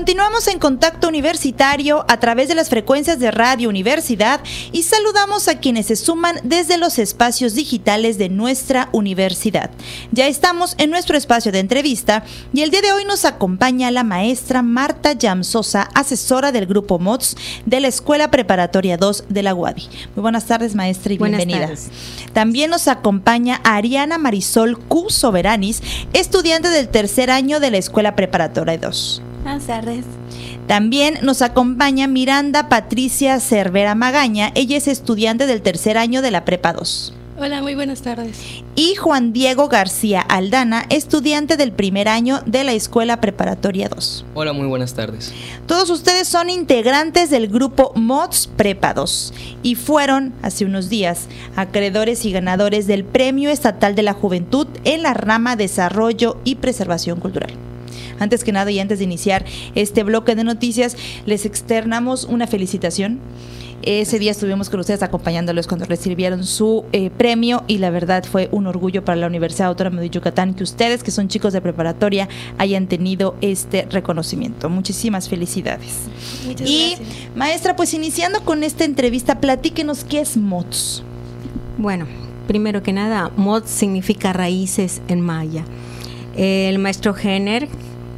Continuamos en contacto universitario a través de las frecuencias de Radio Universidad y saludamos a quienes se suman desde los espacios digitales de nuestra universidad. Ya estamos en nuestro espacio de entrevista y el día de hoy nos acompaña la maestra Marta Yamsosa, asesora del grupo MOTS de la Escuela Preparatoria 2 de la UADI. Muy buenas tardes, maestra, y bienvenida. También nos acompaña Ariana Marisol Q. Soberanis, estudiante del tercer año de la Escuela Preparatoria 2. Buenas tardes. También nos acompaña Miranda Patricia Cervera Magaña. Ella es estudiante del tercer año de la Prepa 2. Hola, muy buenas tardes. Y Juan Diego García Aldana, estudiante del primer año de la Escuela Preparatoria 2. Hola, muy buenas tardes. Todos ustedes son integrantes del grupo MODS Prepa 2 y fueron, hace unos días, acreedores y ganadores del Premio Estatal de la Juventud en la rama Desarrollo y Preservación Cultural. Antes que nada y antes de iniciar este bloque de noticias, les externamos una felicitación. Ese día estuvimos con ustedes acompañándolos cuando recibieron su eh, premio y la verdad fue un orgullo para la Universidad Autónoma de Yucatán que ustedes, que son chicos de preparatoria, hayan tenido este reconocimiento. Muchísimas felicidades. Muchas y gracias. maestra, pues iniciando con esta entrevista, platíquenos qué es MOTS. Bueno, primero que nada, mod significa raíces en maya. El maestro Jenner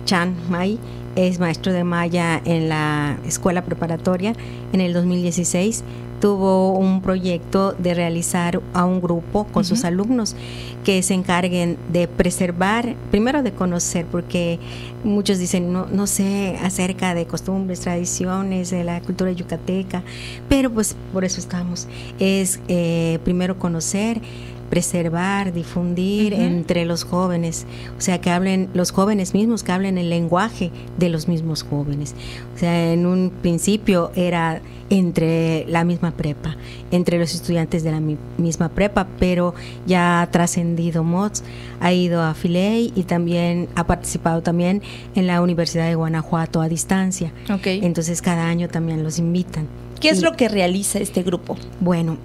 Chan Mai es maestro de maya en la escuela preparatoria en el 2016 tuvo un proyecto de realizar a un grupo con sus alumnos que se encarguen de preservar, primero de conocer, porque muchos dicen, no, no sé acerca de costumbres, tradiciones, de la cultura yucateca, pero pues por eso estamos. Es eh, primero conocer, preservar, difundir entre los jóvenes, o sea, que hablen los jóvenes mismos, que hablen el lenguaje de los mismos jóvenes. O sea, en un principio era entre la misma prepa, entre los estudiantes de la mi- misma prepa, pero ya ha trascendido MOTS, ha ido a Filey y también ha participado también en la Universidad de Guanajuato a distancia. Ok. Entonces cada año también los invitan. ¿Qué es Y- lo que realiza este grupo? bueno,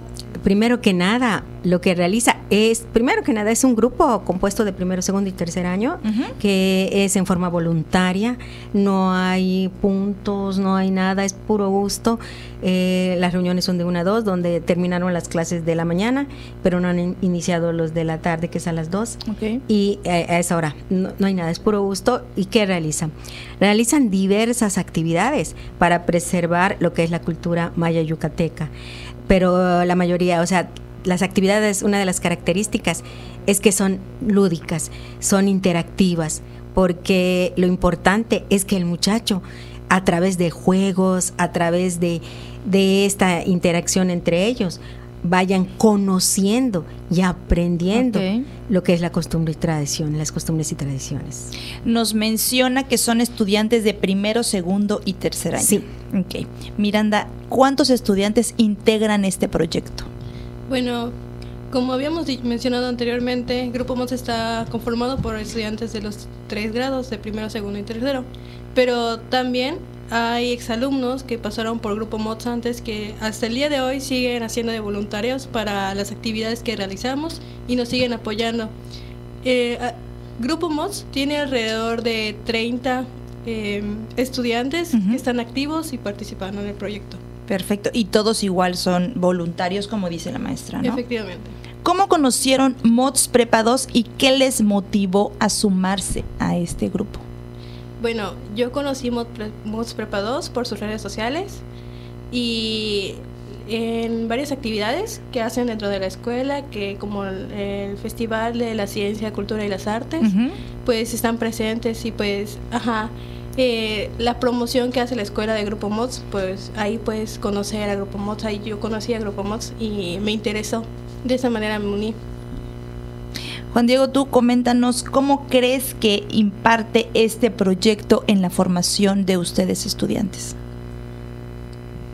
primero que nada, lo que realiza es, primero que nada, es un grupo compuesto de primero, segundo y tercer año, que es en forma voluntaria, no hay puntos, no hay nada, es puro gusto. Eh, las reuniones son de una a dos, donde terminaron las clases de la mañana, pero no han in- iniciado los de la tarde, que es a las dos. Ok. Y eh, a esa hora no, no hay nada, es puro gusto. ¿Y qué realizan? Realizan diversas actividades para preservar lo que es la cultura maya yucateca. Pero la mayoría, o sea, las actividades, una de las características es que son lúdicas, son interactivas, porque lo importante es que el muchacho, a través de juegos, a través de, de esta interacción entre ellos, vayan conociendo y aprendiendo lo que es la costumbre y tradición, las costumbres y tradiciones. Nos menciona que son estudiantes de primero, segundo y tercer año. Sí. Ok. Miranda, ¿cuántos estudiantes integran este proyecto? Bueno, como habíamos mencionado anteriormente, Grupo MOS está conformado por estudiantes de los tres grados, de primero, segundo y tercero. Pero también hay exalumnos que pasaron por Grupo MOS antes que hasta el día de hoy siguen haciendo de voluntarios para las actividades que realizamos y nos siguen apoyando. Eh, Grupo MOS tiene alrededor de 30 eh, estudiantes que están activos y participando en el proyecto. Perfecto. Y todos igual son voluntarios, como dice la maestra, ¿no? Efectivamente. ¿Cómo conocieron MODS Prepa 2 y qué les motivó a sumarse a este grupo? Bueno, yo conocí Mod Pre- Mods Prepa 2 por sus redes sociales y en varias actividades que hacen dentro de la escuela, que como el, el Festival de la Ciencia, Cultura y las Artes, pues están presentes y pues, ajá, eh, la promoción que hace la escuela de Grupo Mods, pues ahí puedes conocer a Grupo Mods, ahí yo conocí a Grupo Mods y me interesó, de esa manera me uní. Juan Diego, tú coméntanos cómo crees que imparte este proyecto en la formación de ustedes estudiantes.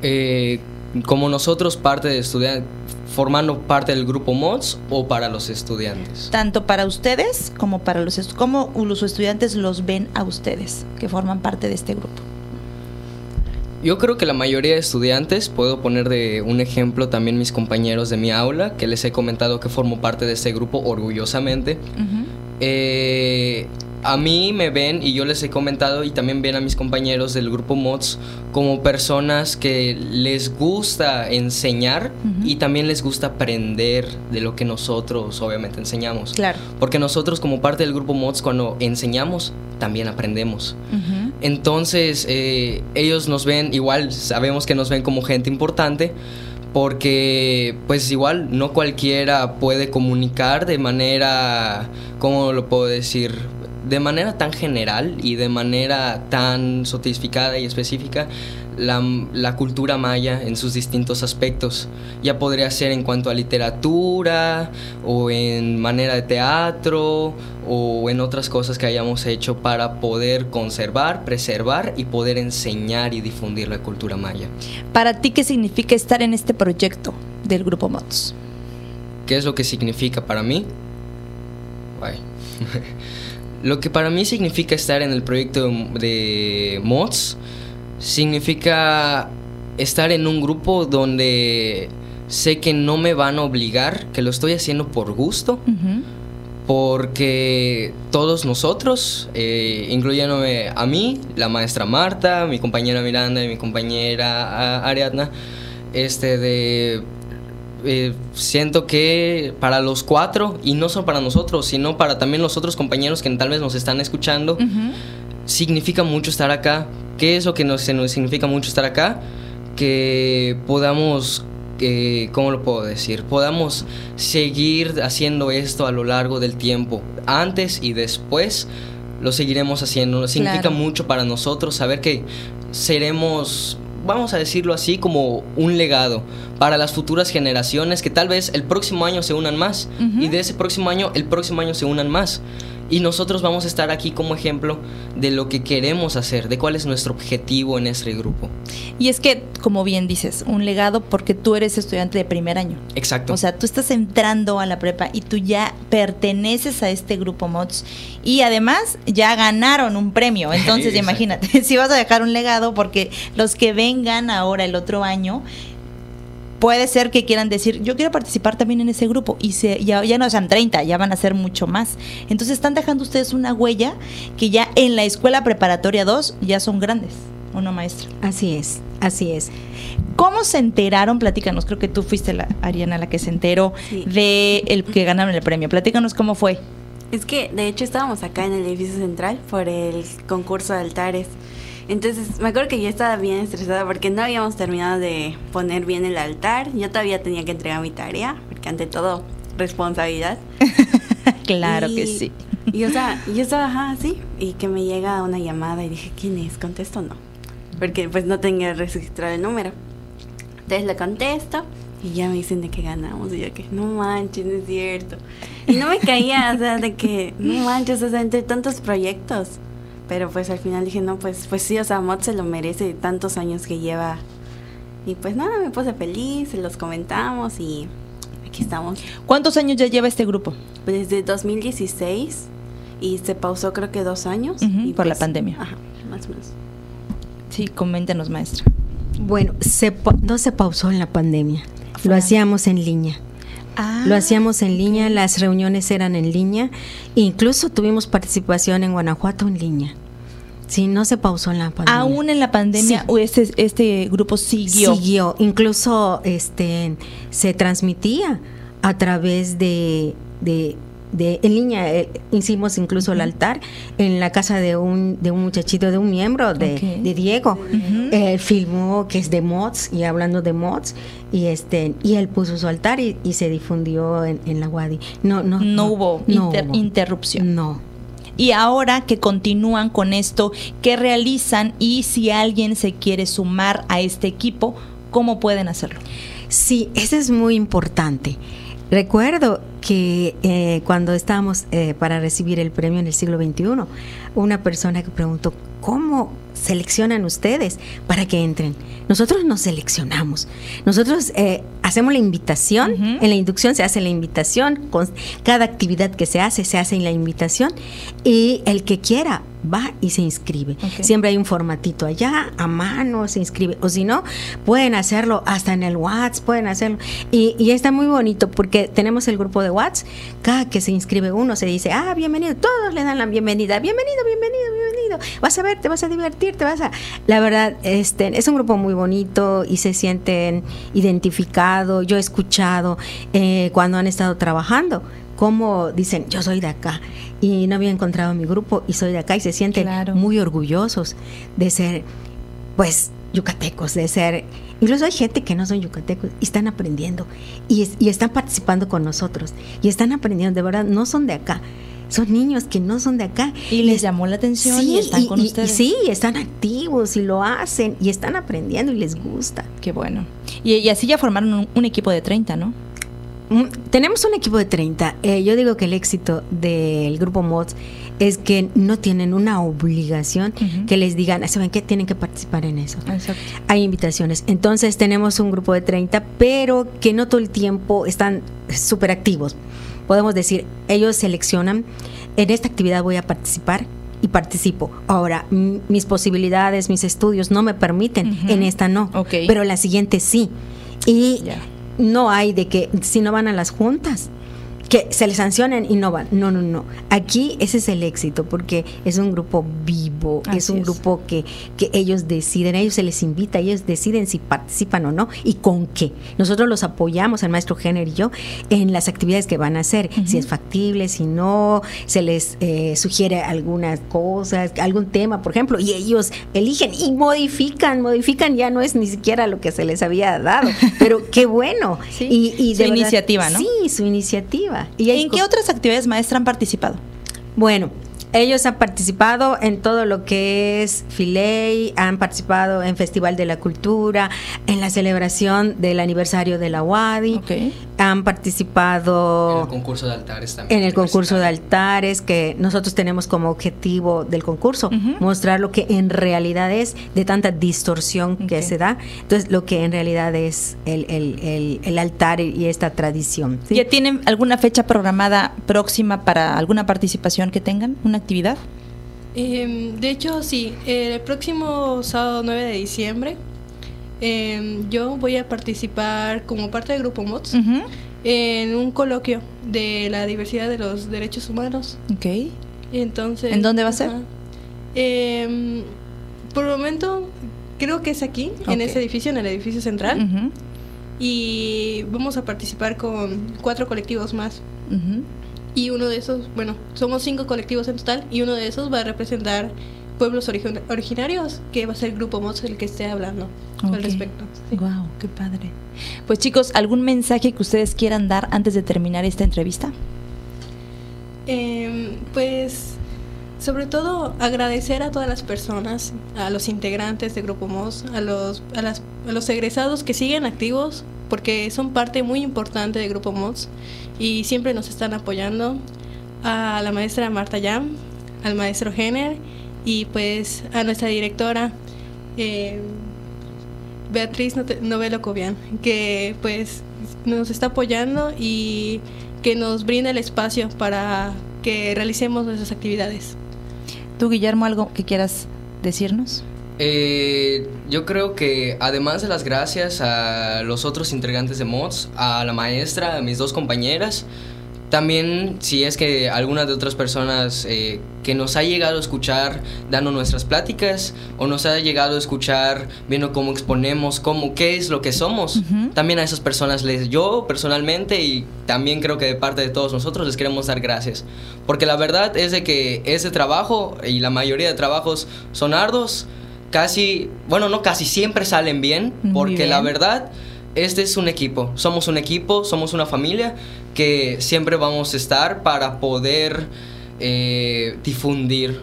Eh, como nosotros parte de estudiantes, formando parte del grupo MODS o para los estudiantes. Tanto para ustedes como para los cómo los estudiantes los ven a ustedes que forman parte de este grupo. Yo creo que la mayoría de estudiantes, puedo poner de un ejemplo también mis compañeros de mi aula, que les he comentado que formo parte de este grupo orgullosamente, Ujú. eh, a mí me ven y yo les he comentado y también ven a mis compañeros del grupo MODS como personas que les gusta enseñar y también les gusta aprender de lo que nosotros obviamente enseñamos. Claro. Porque nosotros como parte del grupo MODS cuando enseñamos también aprendemos. Entonces eh, ellos nos ven igual, sabemos que nos ven como gente importante porque pues igual no cualquiera puede comunicar de manera, ¿cómo lo puedo decir? De manera tan general y de manera tan sotificada y específica la, cultura maya en sus distintos aspectos. Ya podría ser en cuanto a literatura o en manera de teatro o en otras cosas que hayamos hecho para poder conservar, preservar y poder enseñar y difundir la cultura maya. Para ti, ¿qué significa estar en este proyecto del Grupo MOTS? ¿Qué es lo que significa para mí? lo que para mí significa estar en el proyecto de MOTS significa estar en un grupo donde sé que no me van a obligar, que lo estoy haciendo por gusto, porque todos nosotros, eh, incluyéndome a mí, la maestra Marta, mi compañera Miranda y mi compañera Ariadna, este de eh, siento que para los cuatro, y no solo para nosotros, sino para también los otros compañeros que tal vez nos están escuchando, significa mucho estar acá. ¿Qué es lo que nos, significa mucho estar acá? Que podamos eh, ¿cómo lo puedo decir? Podamos seguir haciendo esto a lo largo del tiempo, antes y después lo seguiremos haciendo. Significa mucho para nosotros saber que seremos, vamos a decirlo así, como un legado para las futuras generaciones que tal vez el próximo año se unan más y de ese próximo año el próximo año se unan más. Y nosotros vamos a estar aquí como ejemplo de lo que queremos hacer, de cuál es nuestro objetivo en este grupo. Y es que, como bien dices, un legado porque tú eres estudiante de primer año. Exacto. O sea, tú estás entrando a la prepa y tú ya perteneces a este grupo MODS y además ya ganaron un premio. Entonces, imagínate, si vas a dejar un legado porque los que vengan ahora el otro año puede ser que quieran decir, yo quiero participar también en ese grupo y se, ya, ya no sean 30, ya van a ser mucho más. Entonces están dejando ustedes una huella que ya en la escuela preparatoria 2 ya son grandes, ¿o no, maestra? Así es, así es. ¿Cómo se enteraron? Platícanos, creo que tú fuiste la Ariana la que se enteró de el que ganaron el premio. Platícanos cómo fue. Es que de hecho estábamos acá en el edificio central por el concurso de altares. Entonces, me acuerdo que yo estaba bien estresada porque no habíamos terminado de poner bien el altar. Yo todavía tenía que entregar mi tarea, porque ante todo, responsabilidad. claro que sí. Y o sea, yo estaba así, y que me llega una llamada y dije, ¿quién es? ¿Contesto o no? Porque pues no tenía registrado el número. Entonces le contesto y ya me dicen de que ganamos. Y yo que, no manches, no es cierto. Y no me caía, o sea, de que, no manches, o sea, entre tantos proyectos. Pero pues al final dije, no, pues, pues sí, o sea, Mod se lo merece tantos años que lleva. Y pues nada, me puse feliz, se los comentamos y aquí estamos. ¿Cuántos años ya lleva este grupo? Pues desde 2016 y se pausó creo que dos años. y por la pues, pandemia. Ajá, más o menos. Sí, coméntenos, maestra. Bueno, se no se pausó en la pandemia, lo hacíamos en línea. Ah, lo hacíamos en línea, las reuniones eran en línea, incluso tuvimos participación en Guanajuato en línea. Sí, no se pausó en la pandemia. Aún en la pandemia, o este, este grupo siguió. Siguió, incluso este se transmitía a través de, de de, en línea. Eh, hicimos incluso el altar en la casa de un, de un muchachito, de un miembro de, de Diego. Él filmó que es de mods y hablando de mods y este y él puso su altar y, se difundió en, la Wadi. No, no, no, hubo interrupción. No. Y ahora que continúan con esto, ¿qué realizan? Y si alguien se quiere sumar a este equipo, ¿cómo pueden hacerlo? Sí, eso es muy importante. Recuerdo que eh, cuando estábamos eh, para recibir el premio en el siglo XXI, una persona que preguntó, ¿cómo seleccionan ustedes para que entren? Nosotros nos seleccionamos. Nosotros eh, hacemos la invitación, en la inducción se hace la invitación, con cada actividad que se hace, se hace en la invitación, y el que quiera va y se inscribe. Siempre hay un formatito allá, a mano, se inscribe. O si no, pueden hacerlo hasta en el WhatsApp, pueden hacerlo. Y, y está muy bonito porque tenemos el grupo de WhatsApp. Cada que se inscribe uno se dice, ah, bienvenido. Todos le dan la bienvenida. Bienvenido, bienvenido, bienvenido. Vas a ver, te vas a divertir, te vas a... La verdad, este, es un grupo muy bonito y se sienten identificados. Yo he escuchado eh, cuando han estado trabajando cómo dicen, yo soy de acá y no había encontrado mi grupo y soy de acá y se sienten Claro. muy orgullosos de ser, pues, yucatecos, de ser... Incluso hay gente que no son yucatecos y están aprendiendo y, es- y están participando con nosotros y están aprendiendo, de verdad, no son de acá. Son niños que no son de acá. Y les llamó la atención y están con y- y ustedes. sí, están activos y lo hacen y están aprendiendo y les gusta. Qué bueno. Y, y así ya formaron un, un equipo de 30, ¿no? Mm, Tenemos un equipo de 30. Eh, yo digo que el éxito del grupo MODS es que no tienen una obligación que les digan, ¿saben qué? Tienen que participar en eso. Exacto. Hay invitaciones. Entonces tenemos un grupo de 30, pero que no todo el tiempo están súper activos. Podemos decir, ellos seleccionan, en esta actividad voy a participar y participo. Ahora, mis posibilidades, mis estudios no me permiten, en esta no, Ok. pero la siguiente sí. Y. no hay de que si no van a las juntas, que se les sancionen y no van. No, no, no. Aquí ese es el éxito porque es un grupo vivo, es un es. grupo que, que ellos deciden, a ellos se les invita, ellos deciden si participan o no y con qué. Nosotros los apoyamos, el maestro Jenner y yo, en las actividades que van a hacer, si es factible, si no, se les eh, sugiere algunas cosas, algún tema, por ejemplo, y ellos eligen y modifican, modifican, ya no es ni siquiera lo que se les había dado, pero qué bueno. Sí. Y, y Su verdad- iniciativa, ¿no? Sí, su iniciativa. Y ¿En co- qué otras actividades maestra han participado? bueno, ellos han participado en todo lo que es Filey, han participado en Festival de la Cultura, en la celebración del aniversario de la UADI, han En participado el concurso de altares también. en el concurso de altares que nosotros tenemos como objetivo del concurso mostrar lo que en realidad es de tanta distorsión que se da entonces lo que en realidad es el, el- el- el altar y esta tradición ¿sí? ¿Ya tienen alguna fecha programada próxima para alguna participación que tengan? ¿Una actividad? Em, de hecho, sí, el próximo sábado 9 de diciembre em, yo voy a participar como parte del grupo MOTS en un coloquio de la diversidad de los derechos humanos. Ok. Entonces, ¿En dónde va a ser? Em, por el momento creo que es aquí, en ese edificio, en el edificio central. Y vamos a participar con cuatro colectivos más. Y uno de esos, bueno, somos cinco colectivos en total y uno de esos va a representar pueblos origi- originarios, que va a ser el grupo MOTS el que esté hablando al respecto. Sí. Wow, qué padre. Pues chicos, ¿algún mensaje que ustedes quieran dar antes de terminar esta entrevista? Em, pues sobre todo agradecer a todas las personas, a los integrantes de Grupo MOS, a los, a, las, a los egresados que siguen activos, porque son parte muy importante de Grupo MOS y siempre nos están apoyando, a la maestra Marta Yam, al maestro Jenner y pues a nuestra directora em, Beatriz Novelo Cobian, que pues nos está apoyando y que nos brinda el espacio para que realicemos nuestras actividades. ¿Tú, Guillermo, algo que quieras decirnos? Eh, yo creo que además de las gracias a los otros integrantes de MODS, a la maestra, a mis dos compañeras, también si es que alguna de otras personas eh, que nos ha llegado a escuchar dando nuestras pláticas o nos ha llegado a escuchar viendo cómo exponemos, cómo, qué es lo que somos, Ujú. también a esas personas les yo personalmente y también creo que de parte de todos nosotros les queremos dar gracias. Porque la verdad es de que ese trabajo y la mayoría de trabajos son arduos, casi, bueno, no casi siempre salen bien, porque la verdad este es un equipo, somos un equipo, somos una familia que siempre vamos a estar para poder eh, difundir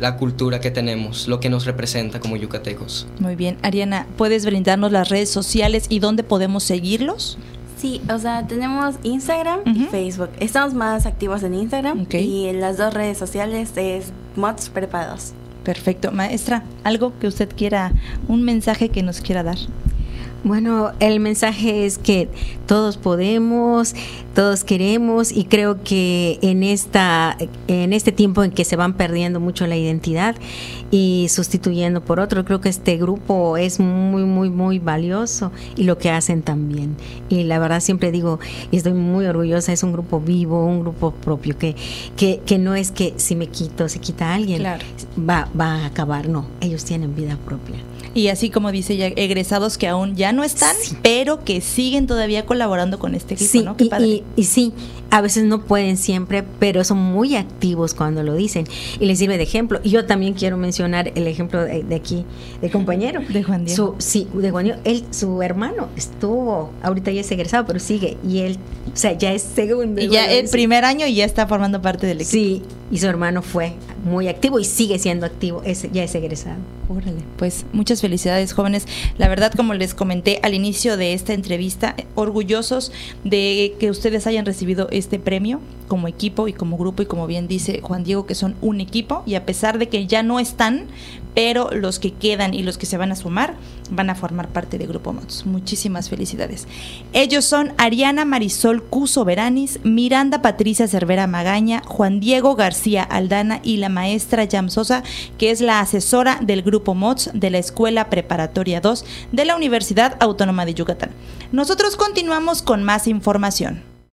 la cultura que tenemos, lo que nos representa como yucatecos. Muy bien. Ariana, ¿puedes brindarnos las redes sociales y dónde podemos seguirlos? Sí, o sea, tenemos Instagram y. Facebook. Estamos más activos en Instagram y en las dos redes sociales es Mods Preparados. Perfecto. Maestra, algo que usted quiera, un mensaje que nos quiera dar. Bueno, el mensaje es que todos podemos, todos queremos y creo que en esta en este tiempo en que se van perdiendo mucho la identidad y sustituyendo por otro, creo que este grupo es muy muy muy valioso y lo que hacen también. Y la verdad siempre digo y estoy muy orgullosa, es un grupo vivo, un grupo propio que que, que no es que si me quito, se quita alguien, va va a acabar, no, ellos tienen vida propia. Y así como dice ya, egresados que aún ya no están, pero que siguen todavía colaborando con este equipo, sí, ¿no? Y, y, sí, a veces no pueden siempre, pero son muy activos cuando lo dicen y les sirve de ejemplo. Y yo también quiero mencionar el ejemplo de, aquí, de compañero. De Juan Diego. sí, de Juan Diego. Él, su hermano estuvo, ahorita ya es egresado, pero sigue. Y él, o sea, ya es segundo. Y ya el primer año y ya está formando parte del equipo. Sí, y su hermano fue muy activo y sigue siendo activo, es, ya es egresado. Órale, pues muchas felicidades jóvenes. La verdad, como les comenté al inicio de esta entrevista, orgullosos de que ustedes hayan recibido este premio como equipo y como grupo y como bien dice Juan Diego que son un equipo y a pesar de que ya no están, pero los que quedan y los que se van a sumar van a formar parte de Grupo Mods. Muchísimas felicidades. Ellos son Ariana Marisol Cuso Veranis, Miranda Patricia Cervera Magaña, Juan Diego García Aldana y la maestra Yam Sosa, que es la asesora del Grupo Mods de la Escuela Preparatoria 2 de la Universidad Autónoma de Yucatán. Nosotros continuamos con más información.